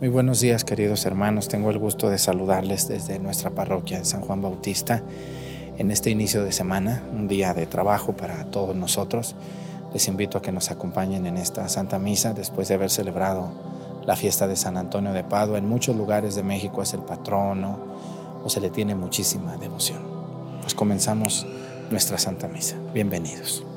Muy buenos días queridos hermanos, tengo el gusto de saludarles desde nuestra parroquia de San Juan Bautista en este inicio de semana, un día de trabajo para todos nosotros. Les invito a que nos acompañen en esta Santa Misa después de haber celebrado la fiesta de San Antonio de Padua. En muchos lugares de México es el patrono o se le tiene muchísima devoción. Pues comenzamos nuestra Santa Misa. Bienvenidos.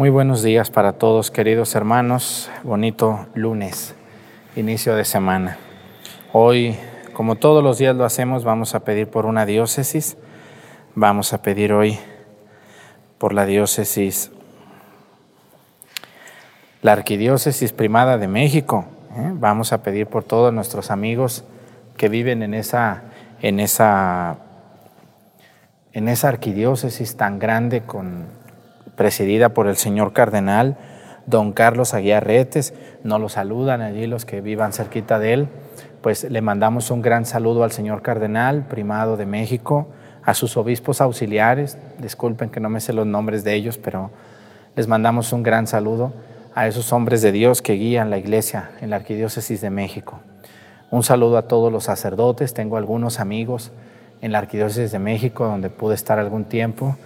Muy buenos días para todos, queridos hermanos. Bonito lunes, inicio de semana. Hoy, como todos los días lo hacemos, vamos a pedir por una diócesis. Vamos a pedir hoy por la diócesis, la arquidiócesis primada de México. ¿eh? Vamos a pedir por todos nuestros amigos que viven en esa, en esa, en esa arquidiócesis tan grande con presidida por el señor cardenal don Carlos Aguiar Retes. Nos lo saludan allí los que vivan cerquita de él. Pues le mandamos un gran saludo al señor cardenal, primado de México, a sus obispos auxiliares. Disculpen que no me sé los nombres de ellos, pero les mandamos un gran saludo a esos hombres de Dios que guían la iglesia en la Arquidiócesis de México. Un saludo a todos los sacerdotes. Tengo algunos amigos en la Arquidiócesis de México donde pude estar algún tiempo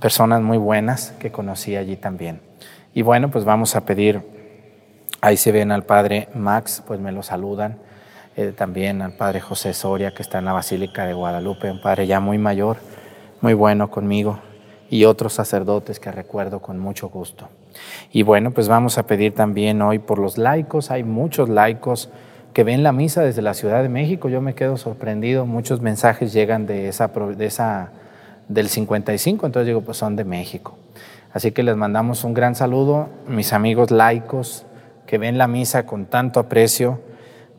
personas muy buenas que conocí allí también. Y bueno, pues vamos a pedir, ahí se ven al padre Max, pues me lo saludan, eh, también al padre José Soria, que está en la Basílica de Guadalupe, un padre ya muy mayor, muy bueno conmigo, y otros sacerdotes que recuerdo con mucho gusto. Y bueno, pues vamos a pedir también hoy por los laicos, hay muchos laicos que ven la misa desde la Ciudad de México, yo me quedo sorprendido, muchos mensajes llegan de esa, de esa del 55, entonces digo, pues son de México. Así que les mandamos un gran saludo, mis amigos laicos que ven la misa con tanto aprecio,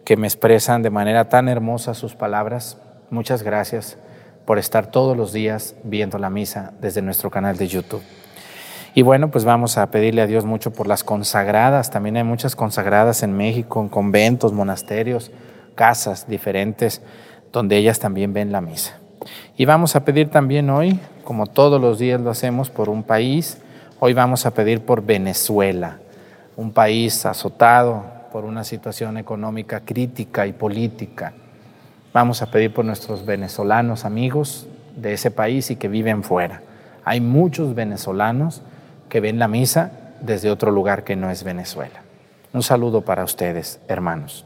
que me expresan de manera tan hermosa sus palabras. Muchas gracias por estar todos los días viendo la misa desde nuestro canal de YouTube. Y bueno, pues vamos a pedirle a Dios mucho por las consagradas. También hay muchas consagradas en México, en conventos, monasterios, casas diferentes, donde ellas también ven la misa. Y vamos a pedir también hoy, como todos los días lo hacemos, por un país. Hoy vamos a pedir por Venezuela, un país azotado por una situación económica crítica y política. Vamos a pedir por nuestros venezolanos amigos de ese país y que viven fuera. Hay muchos venezolanos que ven la misa desde otro lugar que no es Venezuela. Un saludo para ustedes, hermanos.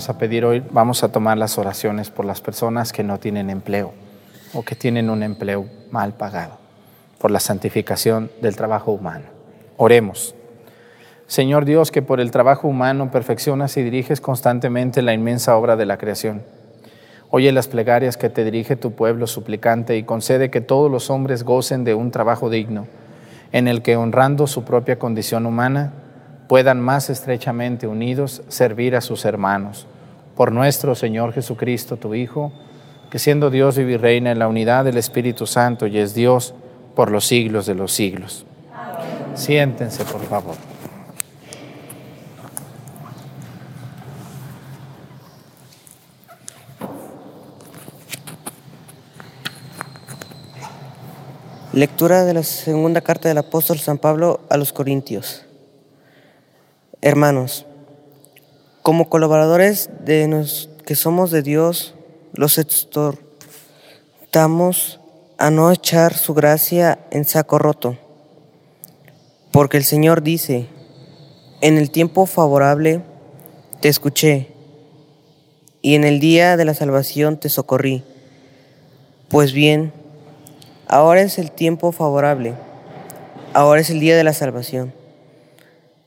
Vamos a pedir hoy, vamos a tomar las oraciones por las personas que no tienen empleo o que tienen un empleo mal pagado, por la santificación del trabajo humano. Oremos. Señor Dios, que por el trabajo humano perfeccionas y diriges constantemente la inmensa obra de la creación. Oye las plegarias que te dirige tu pueblo suplicante y concede que todos los hombres gocen de un trabajo digno, en el que honrando su propia condición humana, puedan más estrechamente unidos servir a sus hermanos. Por nuestro Señor Jesucristo, tu Hijo, que siendo Dios vive y reina en la unidad del Espíritu Santo y es Dios por los siglos de los siglos. Siéntense, por favor. Lectura de la segunda carta del apóstol San Pablo a los Corintios. Hermanos, como colaboradores de nos, que somos de Dios, los exhortamos a no echar su gracia en saco roto, porque el Señor dice, en el tiempo favorable te escuché, y en el día de la salvación te socorrí. Pues bien, ahora es el tiempo favorable, ahora es el día de la salvación.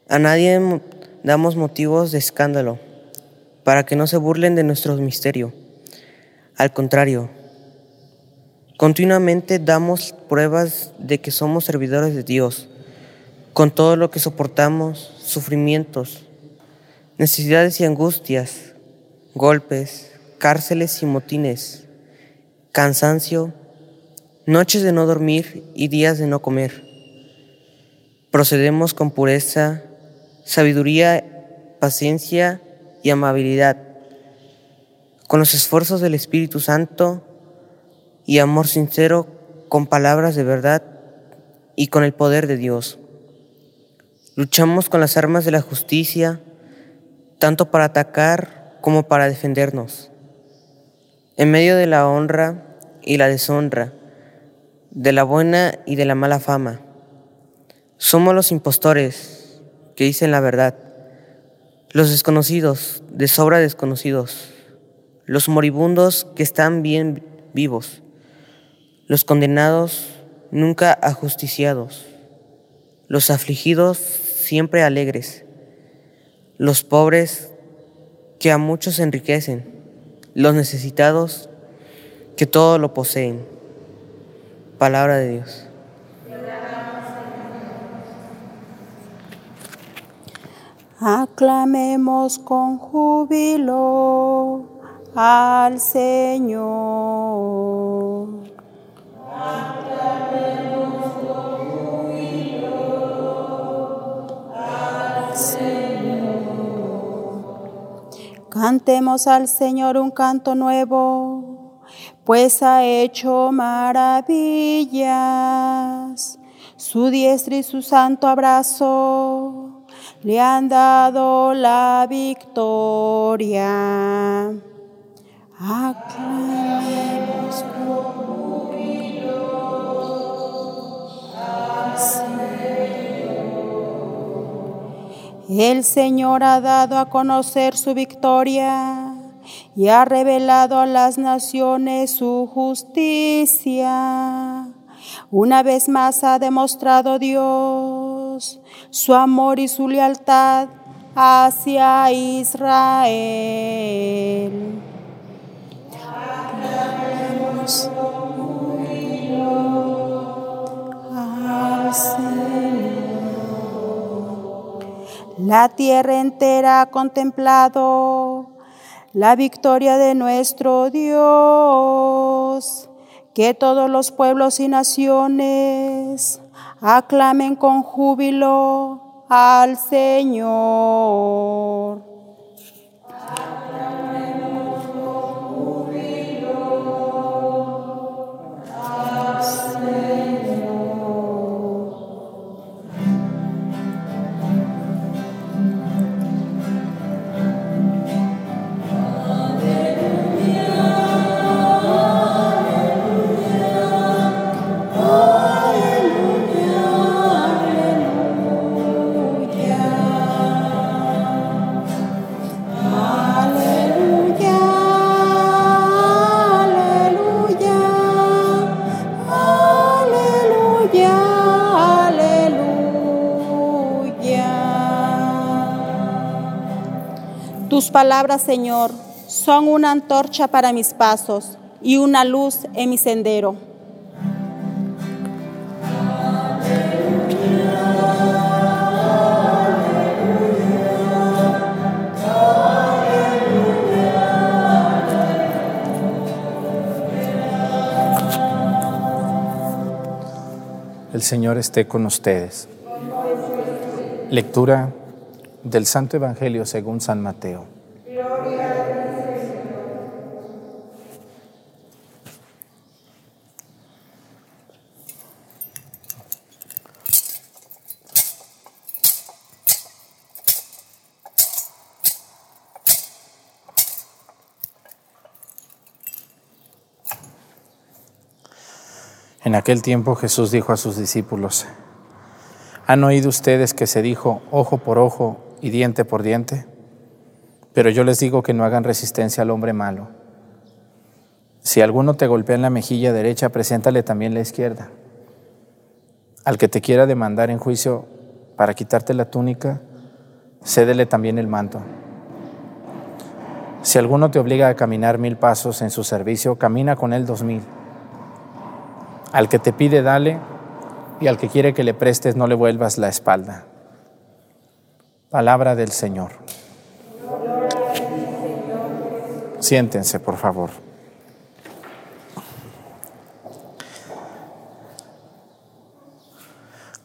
A nadie damos motivos de escándalo para que no se burlen de nuestro misterio. Al contrario, continuamente damos pruebas de que somos servidores de Dios, con todo lo que soportamos, sufrimientos, necesidades y angustias, golpes, cárceles y motines, cansancio, noches de no dormir y días de no comer. Procedemos con pureza sabiduría, paciencia y amabilidad, con los esfuerzos del Espíritu Santo y amor sincero, con palabras de verdad y con el poder de Dios. Luchamos con las armas de la justicia, tanto para atacar como para defendernos. En medio de la honra y la deshonra, de la buena y de la mala fama. Somos los impostores, que dicen la verdad, los desconocidos, de sobra desconocidos, los moribundos que están bien vivos, los condenados nunca ajusticiados, los afligidos siempre alegres, los pobres que a muchos enriquecen, los necesitados que todo lo poseen. Palabra de Dios. Aclamemos con júbilo al Señor. Aclamemos con júbilo al Señor. Cantemos al Señor un canto nuevo, pues ha hecho maravillas. Su diestra y su santo abrazo le han dado la victoria. Aclamemos con. El Señor ha dado a conocer su victoria y ha revelado a las naciones su justicia. Una vez más ha demostrado Dios su amor y su lealtad hacia Israel. La tierra entera ha contemplado la victoria de nuestro Dios que todos los pueblos y naciones aclamen con júbilo al Señor. Palabras, Señor, son una antorcha para mis pasos y una luz en mi sendero. El Señor esté con ustedes. Lectura del Santo Evangelio según San Mateo. En aquel tiempo Jesús dijo a sus discípulos, ¿han oído ustedes que se dijo ojo por ojo y diente por diente. Pero yo les digo que no hagan resistencia al hombre malo. Si alguno te golpea en la mejilla derecha, preséntale también la izquierda. Al que te quiera demandar en juicio para quitarte la túnica, cédele también el manto. Si alguno te obliga a caminar mil pasos en su servicio, camina con él dos mil. Al que te pide, dale, y al que quiere que le prestes, no le vuelvas la espalda. Palabra del Señor. Siéntense, por favor.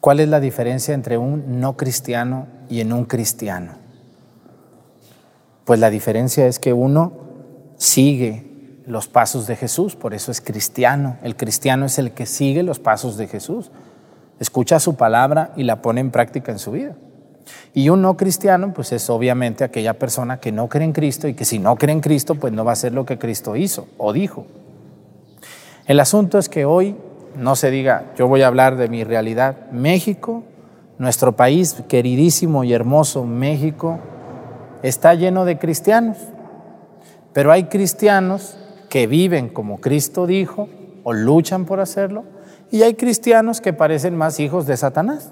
¿Cuál es la diferencia entre un no cristiano y en un cristiano? Pues la diferencia es que uno sigue los pasos de Jesús, por eso es cristiano. El cristiano es el que sigue los pasos de Jesús, escucha su palabra y la pone en práctica en su vida. Y un no cristiano, pues es obviamente aquella persona que no cree en Cristo y que si no cree en Cristo, pues no va a hacer lo que Cristo hizo o dijo. El asunto es que hoy no se diga, yo voy a hablar de mi realidad. México, nuestro país queridísimo y hermoso México, está lleno de cristianos, pero hay cristianos que viven como Cristo dijo o luchan por hacerlo, y hay cristianos que parecen más hijos de Satanás.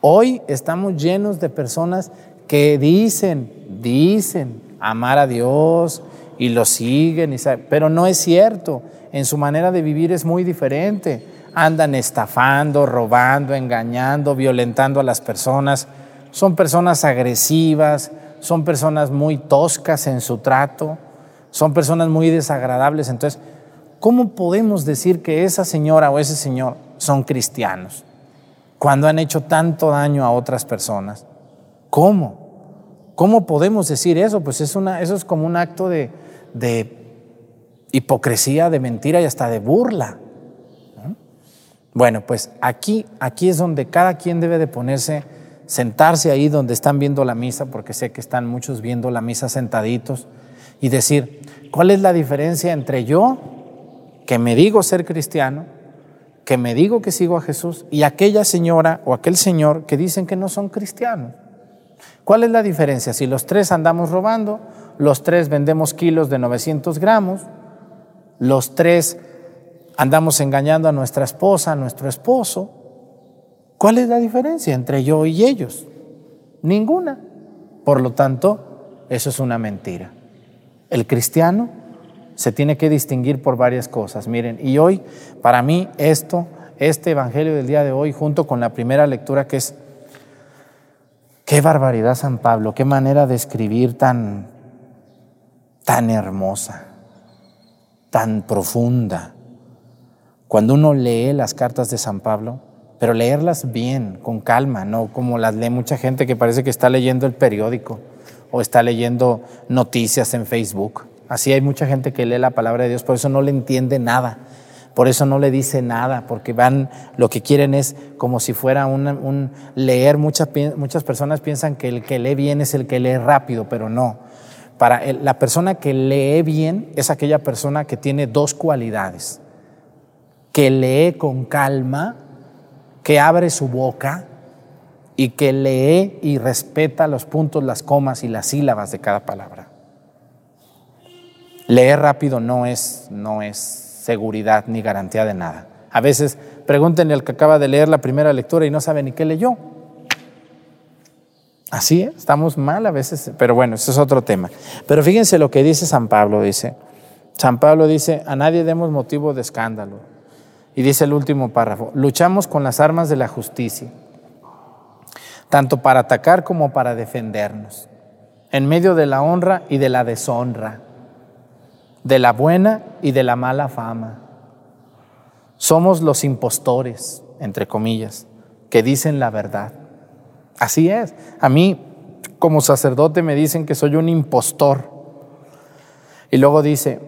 Hoy estamos llenos de personas que dicen, dicen amar a Dios y lo siguen, pero no es cierto. En su manera de vivir es muy diferente. Andan estafando, robando, engañando, violentando a las personas. Son personas agresivas, son personas muy toscas en su trato, son personas muy desagradables. Entonces, ¿cómo podemos decir que esa señora o ese señor son cristianos cuando han hecho tanto daño a otras personas? ¿Cómo? ¿Cómo podemos decir eso? Pues es una, eso es como un acto de, hipocresía, de mentira y hasta de burla. Bueno, pues aquí, aquí es donde cada quien debe de ponerse, sentarse ahí donde están viendo la misa, porque sé que están muchos viendo la misa sentaditos, y decir, ¿cuál es la diferencia entre yo, que me digo ser cristiano, que me digo que sigo a Jesús, y aquella señora o aquel señor que dicen que no son cristianos? ¿Cuál es la diferencia? Si los tres andamos robando, los tres vendemos kilos de 900 gramos, los tres andamos engañando a nuestra esposa, a nuestro esposo, ¿cuál es la diferencia entre yo y ellos? Ninguna. Por lo tanto, eso es una mentira. El cristiano se tiene que distinguir por varias cosas. Miren, y hoy, para mí, esto, este Evangelio del día de hoy, junto con la primera lectura que es Qué barbaridad San Pablo, qué manera de escribir tan, tan hermosa, tan profunda. Cuando uno lee las cartas de San Pablo, pero leerlas bien, con calma, no como las lee mucha gente que parece que está leyendo el periódico o está leyendo noticias en Facebook. Así hay mucha gente que lee la palabra de Dios, por eso no le entiende nada. Por eso no le dice nada, porque van, lo que quieren es como si fuera un, leer. Muchas, muchas personas piensan que el que lee bien es el que lee rápido, pero no. Para la persona que lee bien es aquella persona que tiene dos cualidades, que lee con calma, que abre su boca y que lee y respeta los puntos, las comas y las sílabas de cada palabra. Leer rápido no es, no es seguridad ni garantía de nada. A veces pregúntenle al que acaba de leer la primera lectura y no sabe ni qué leyó. Así es, estamos mal a veces, pero bueno, eso es otro tema. Pero fíjense lo que dice San Pablo, dice, San Pablo dice, a nadie demos motivo de escándalo. Y dice el último párrafo, luchamos con las armas de la justicia, tanto para atacar como para defendernos, en medio de la honra y de la deshonra de la buena y de la mala fama. Somos los impostores, entre comillas, que dicen la verdad. Así es. A mí, como sacerdote, me dicen que soy un impostor. Y luego dice,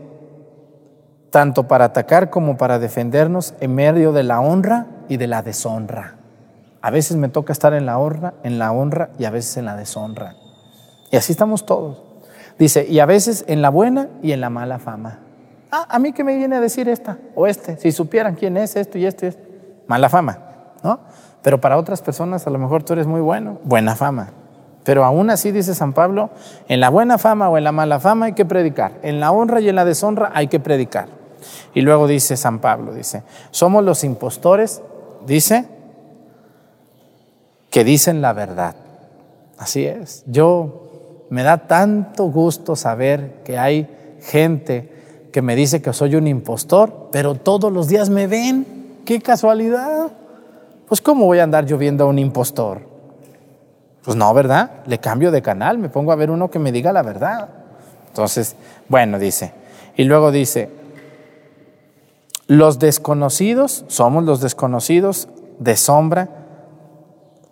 tanto para atacar como para defendernos en medio de la honra y de la deshonra. A veces me toca estar en la honra, en la honra y a veces en la deshonra. Y así estamos todos. Dice, y a veces en la buena y en la mala fama. Ah, a mí que me viene a decir esta o este, si supieran quién es esto y esto y esto. Mala fama, ¿no? Pero para otras personas a lo mejor tú eres muy bueno, buena fama. Pero aún así dice San Pablo, en la buena fama o en la mala fama hay que predicar, en la honra y en la deshonra hay que predicar. Y luego dice San Pablo, dice, somos los impostores, dice, que dicen la verdad. Así es. Yo me da tanto gusto saber que hay gente que me dice que soy un impostor, pero todos los días me ven. ¡Qué casualidad! Pues ¿cómo voy a andar yo viendo a un impostor? Pues no, ¿verdad? Le cambio de canal, me pongo a ver uno que me diga la verdad. Entonces, bueno, dice. Y luego dice, los desconocidos, somos los desconocidos de sombra,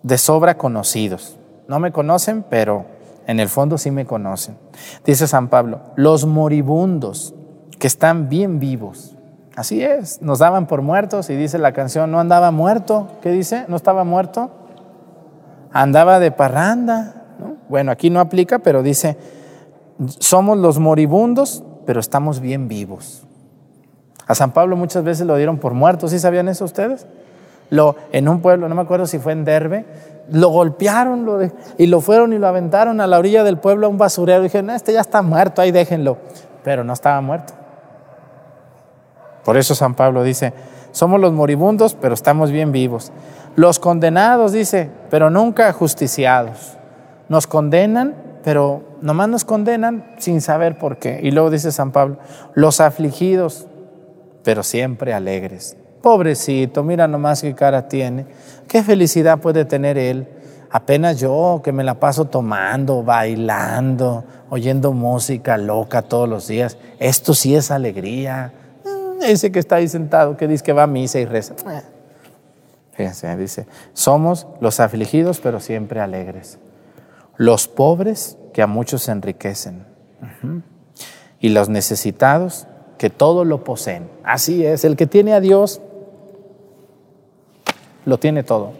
de sobra conocidos. No me conocen, pero en el fondo sí me conocen. Dice San Pablo, los moribundos que están bien vivos. Así es, nos daban por muertos y dice la canción, no andaba muerto. ¿Qué dice? ¿No estaba muerto? Andaba de parranda. Bueno, aquí no aplica, pero dice, somos los moribundos, pero estamos bien vivos. A San Pablo muchas veces lo dieron por muerto, ¿sí sabían eso ustedes? Lo, en un pueblo, no me acuerdo si fue en Derbe, lo golpearon lo y lo fueron y lo aventaron a la orilla del pueblo a un basurero. Y dijeron, este ya está muerto, ahí déjenlo. Pero no estaba muerto. Por eso San Pablo dice, somos los moribundos, pero estamos bien vivos. Los condenados, dice, pero nunca justiciados. Nos condenan, pero nomás nos condenan sin saber por qué. Y luego dice San Pablo, los afligidos, pero siempre alegres. Pobrecito, mira nomás qué cara tiene. Qué felicidad puede tener él. Apenas yo que me la paso tomando, bailando, oyendo música loca todos los días. Esto sí es alegría. Mm, ese que está ahí sentado, que dice que va a misa y reza. Eh. Fíjense, dice, somos los afligidos, pero siempre alegres. Los pobres que a muchos se enriquecen. Y los necesitados que todo lo poseen. Así es, el que tiene a Dios lo tiene todo.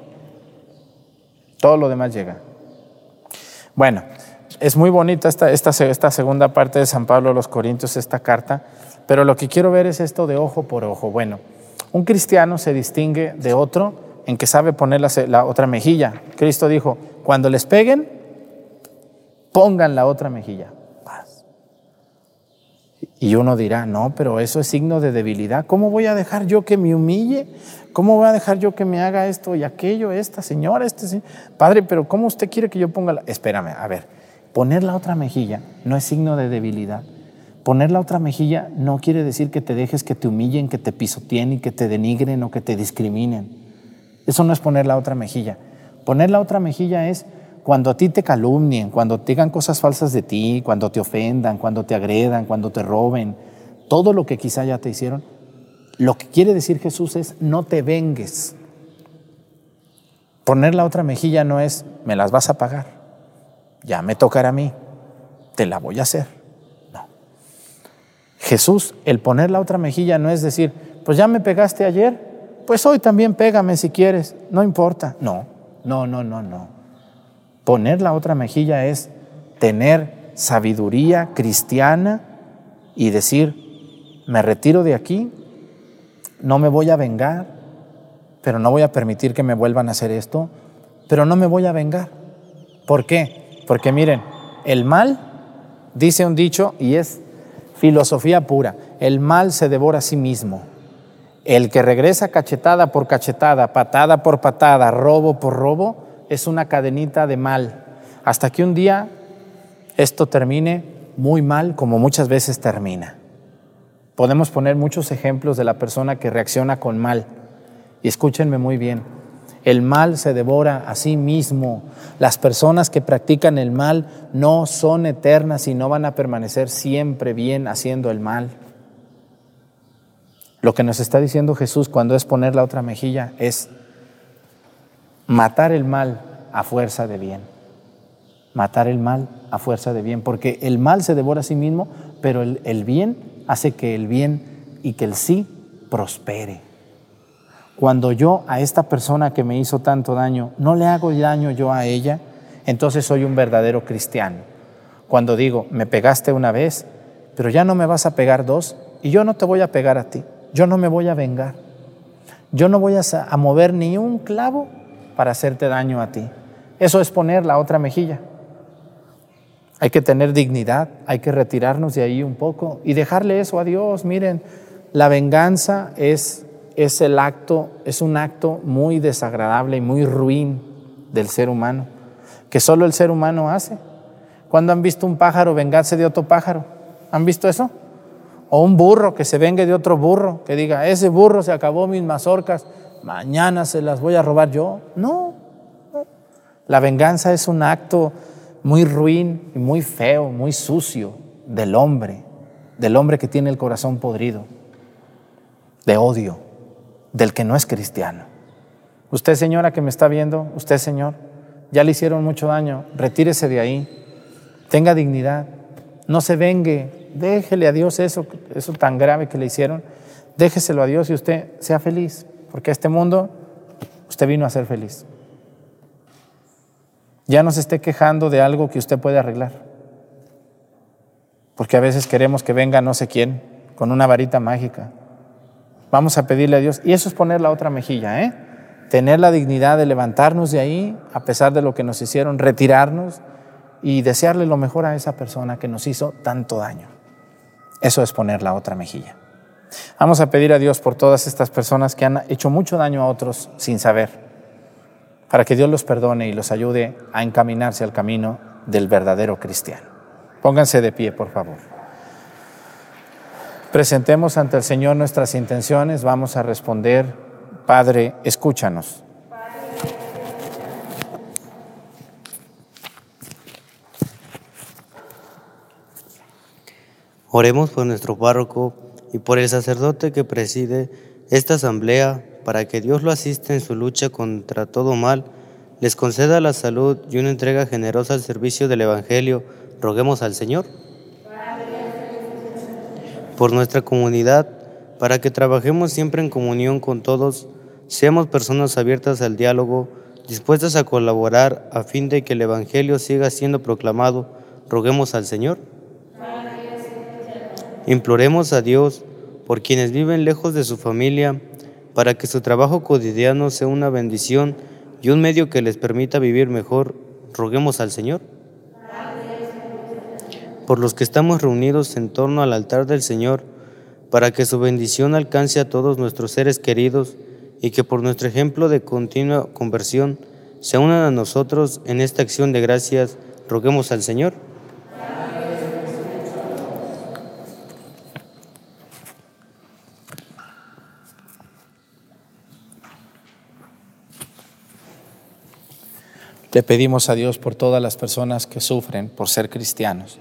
Todo lo demás llega. Bueno, es muy bonita esta, esta, esta segunda parte de San Pablo a los Corintios, esta carta, pero lo que quiero ver es esto de ojo por ojo. Bueno, un cristiano se distingue de otro en que sabe poner la, la otra mejilla. Cristo dijo, cuando les peguen, pongan la otra mejilla. Y uno dirá, no, pero eso es signo de debilidad. ¿Cómo voy a dejar yo que me humille? ¿Cómo voy a dejar yo que me haga esto y aquello, esta señora, este señor? Padre, pero ¿cómo usted quiere que yo ponga la... Espérame, a ver, poner la otra mejilla no es signo de debilidad. Poner la otra mejilla no quiere decir que te dejes que te humillen, que te pisoteen y que te denigren o que te discriminen. Eso no es poner la otra mejilla. Poner la otra mejilla es cuando a ti te calumnien, cuando te digan cosas falsas de ti, cuando te ofendan, cuando te agredan, cuando te roben, todo lo que quizá ya te hicieron, lo que quiere decir Jesús es no te vengues. Poner la otra mejilla no es me las vas a pagar, ya me tocará a mí, te la voy a hacer. No. Jesús, el poner la otra mejilla no es decir, pues ya me pegaste ayer, pues hoy también pégame si quieres, no importa. No, no, no, no, no. Poner la otra mejilla es tener sabiduría cristiana y decir, me retiro de aquí, no me voy a vengar, pero no voy a permitir que me vuelvan a hacer esto, pero no me voy a vengar. ¿Por qué? Porque miren, el mal, dice un dicho, y es filosofía pura, el mal se devora a sí mismo. El que regresa cachetada por cachetada, patada por patada, robo por robo, es una cadenita de mal, hasta que un día esto termine muy mal como muchas veces termina. Podemos poner muchos ejemplos de la persona que reacciona con mal. Y escúchenme muy bien, el mal se devora a sí mismo. Las personas que practican el mal no son eternas y no van a permanecer siempre bien haciendo el mal. Lo que nos está diciendo Jesús cuando es poner la otra mejilla es, matar el mal a fuerza de bien. Matar el mal a fuerza de bien, porque el mal se devora a sí mismo, pero el, bien hace que el bien y que el sí prospere. Cuando yo a esta persona que me hizo tanto daño, no le hago daño yo a ella, entonces soy un verdadero cristiano. Cuando digo, me pegaste una vez, pero ya no me vas a pegar dos, y yo no te voy a pegar a ti, yo no me voy a vengar, yo no voy a mover ni un clavo para hacerte daño a ti. Eso es poner la otra mejilla. Hay que tener dignidad, hay que retirarnos de ahí un poco y dejarle eso a Dios. Miren, la venganza es, es el acto, es un acto muy desagradable y muy ruin del ser humano, que solo el ser humano hace. ¿Cuándo han visto un pájaro vengarse de otro pájaro? ¿Han visto eso? O un burro que se vengue de otro burro, que diga, ese burro se acabó mis mazorcas, mañana se las voy a robar yo. No, La venganza es un acto muy ruin y muy feo, muy sucio del hombre, del hombre que tiene el corazón podrido, de odio, del que no es cristiano. Usted señora que me está viendo, usted señor, ya le hicieron mucho daño, retírese de ahí, tenga dignidad, no se vengue, déjele a Dios eso, eso tan grave que le hicieron, déjeselo a Dios y usted sea feliz. Porque este mundo usted vino a ser feliz. Ya no se esté quejando de algo que usted puede arreglar. Porque a veces queremos que venga no sé quién con una varita mágica. Vamos a pedirle a Dios. Y eso es poner la otra mejilla, ¿eh? Tener la dignidad de levantarnos de ahí, a pesar de lo que nos hicieron, retirarnos y desearle lo mejor a esa persona que nos hizo tanto daño. Eso es poner la otra mejilla. Vamos a pedir a Dios por todas estas personas que han hecho mucho daño a otros sin saber, para que Dios los perdone y los ayude a encaminarse al camino del verdadero cristiano. Pónganse de pie, por favor. Presentemos ante el Señor nuestras intenciones, vamos a responder, Padre, escúchanos. Oremos por nuestro párroco y por el sacerdote que preside esta asamblea para que Dios lo asista en su lucha contra todo mal, les conceda la salud y una entrega generosa al servicio del Evangelio. Roguemos al Señor. Por nuestra comunidad, para que trabajemos siempre en comunión con todos, seamos personas abiertas al diálogo, dispuestas a colaborar a fin de que el Evangelio siga siendo proclamado. Roguemos al Señor. Imploremos a Dios por quienes viven lejos de su familia, para que su trabajo cotidiano sea una bendición y un medio que les permita vivir mejor. Roguemos al Señor. Por los que estamos reunidos en torno al altar del Señor, para que su bendición alcance a todos nuestros seres queridos y que por nuestro ejemplo de continua conversión se unan a nosotros en esta acción de gracias, roguemos al Señor. Le pedimos a Dios por todas las personas que sufren por ser cristianos,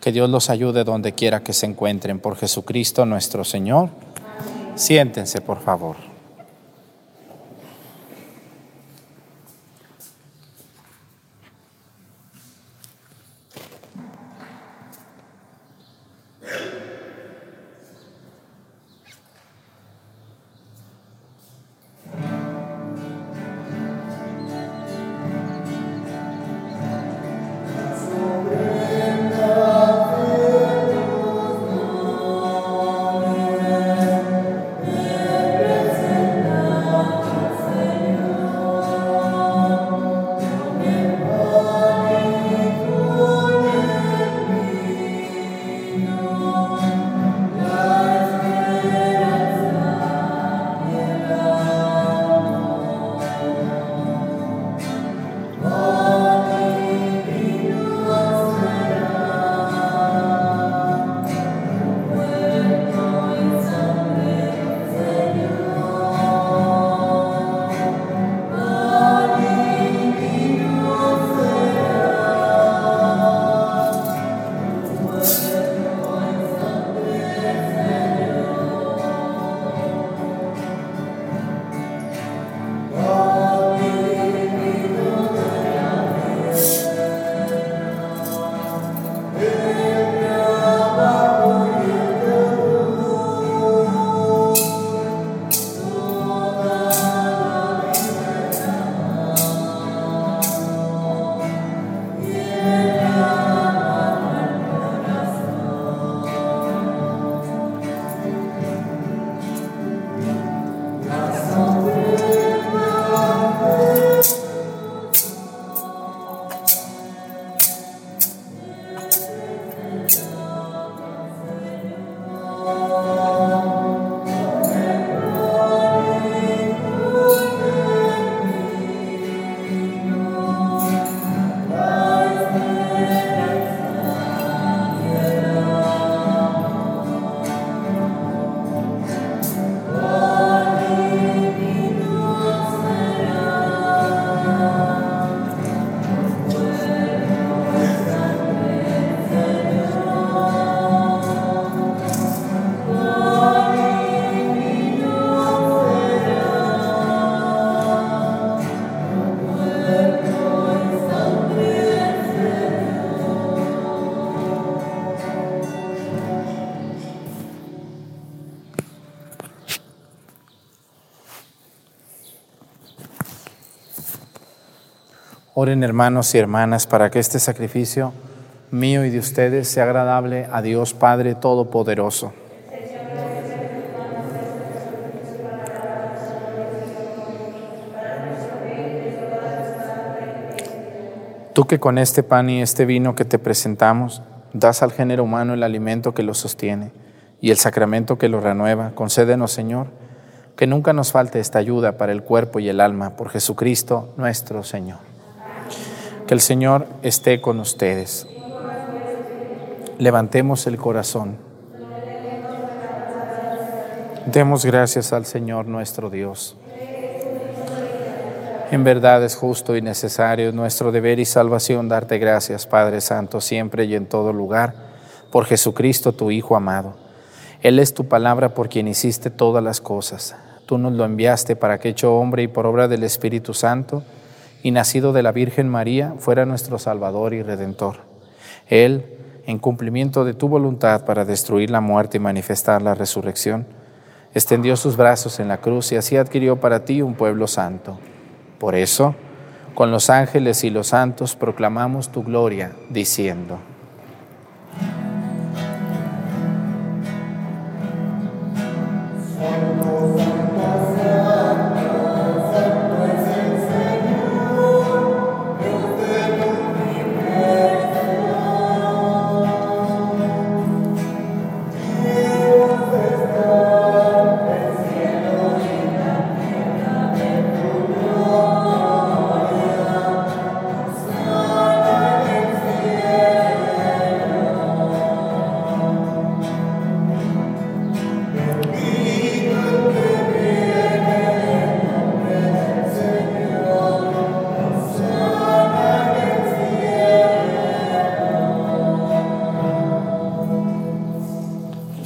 que Dios los ayude donde quiera que se encuentren, por Jesucristo nuestro Señor. Siéntense, por favor. Oren hermanos y hermanas para que este sacrificio mío y de ustedes sea agradable a Dios Padre Todopoderoso. Tú que con este pan y este vino que te presentamos das al género humano el alimento que lo sostiene y el sacramento que lo renueva, concédenos, Señor, que nunca nos falte esta ayuda para el cuerpo y el alma, por Jesucristo nuestro Señor. Que el Señor esté con ustedes. Levantemos el corazón. Demos gracias al Señor nuestro Dios. En verdad es justo y necesario nuestro deber y salvación darte gracias, Padre Santo, siempre y en todo lugar, por Jesucristo, tu Hijo amado. Él es tu palabra por quien hiciste todas las cosas. Tú nos lo enviaste para que hecho hombre y por obra del Espíritu Santo y nacido de la Virgen María fuera nuestro Salvador y Redentor. Él, en cumplimiento de tu voluntad para destruir la muerte y manifestar la resurrección, extendió sus brazos en la cruz y así adquirió para ti un pueblo santo. Por eso, con los ángeles y los santos proclamamos tu gloria, diciendo,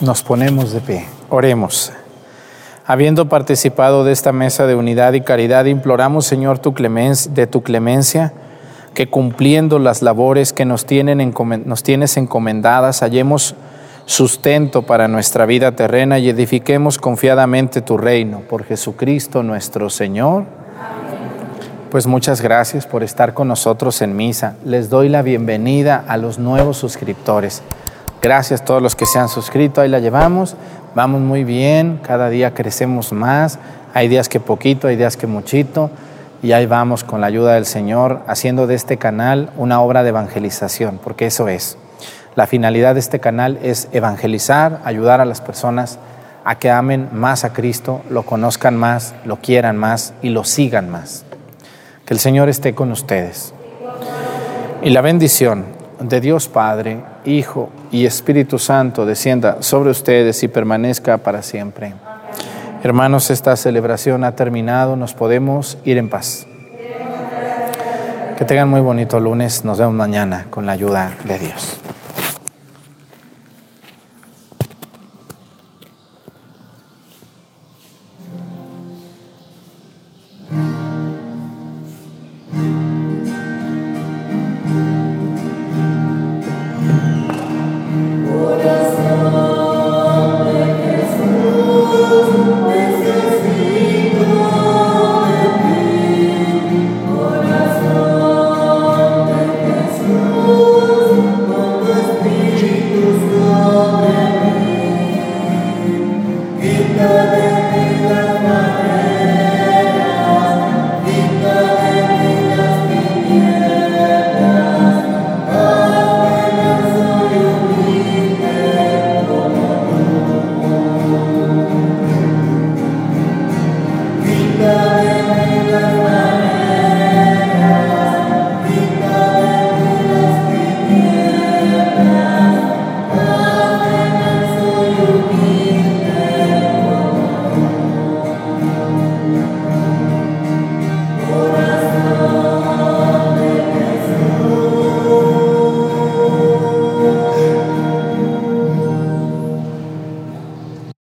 Nos ponemos de pie. Oremos. Habiendo participado de esta mesa de unidad y caridad, imploramos, Señor, tu clemencia, de tu clemencia, que cumpliendo las labores que nos, tienen nos tienes encomendadas, hallemos sustento para nuestra vida terrena y edifiquemos confiadamente tu reino por Jesucristo nuestro Señor. Pues muchas gracias por estar con nosotros en misa. Les doy la bienvenida a los nuevos suscriptores. Gracias a todos los que se han suscrito, ahí la llevamos. Vamos muy bien, cada día crecemos más. Hay días que poquito, hay días que muchito. Y ahí vamos con la ayuda del Señor, haciendo de este canal una obra de evangelización, porque eso es. La finalidad de este canal es evangelizar, ayudar a las personas a que amen más a Cristo, lo conozcan más, lo quieran más y lo sigan más. Que el Señor esté con ustedes. Y la bendición de Dios Padre, Hijo y Espíritu Santo descienda sobre ustedes y permanezca para siempre. Hermanos, esta celebración ha terminado, nos podemos ir en paz. Que tengan muy bonito lunes, nos vemos mañana con la ayuda de Dios.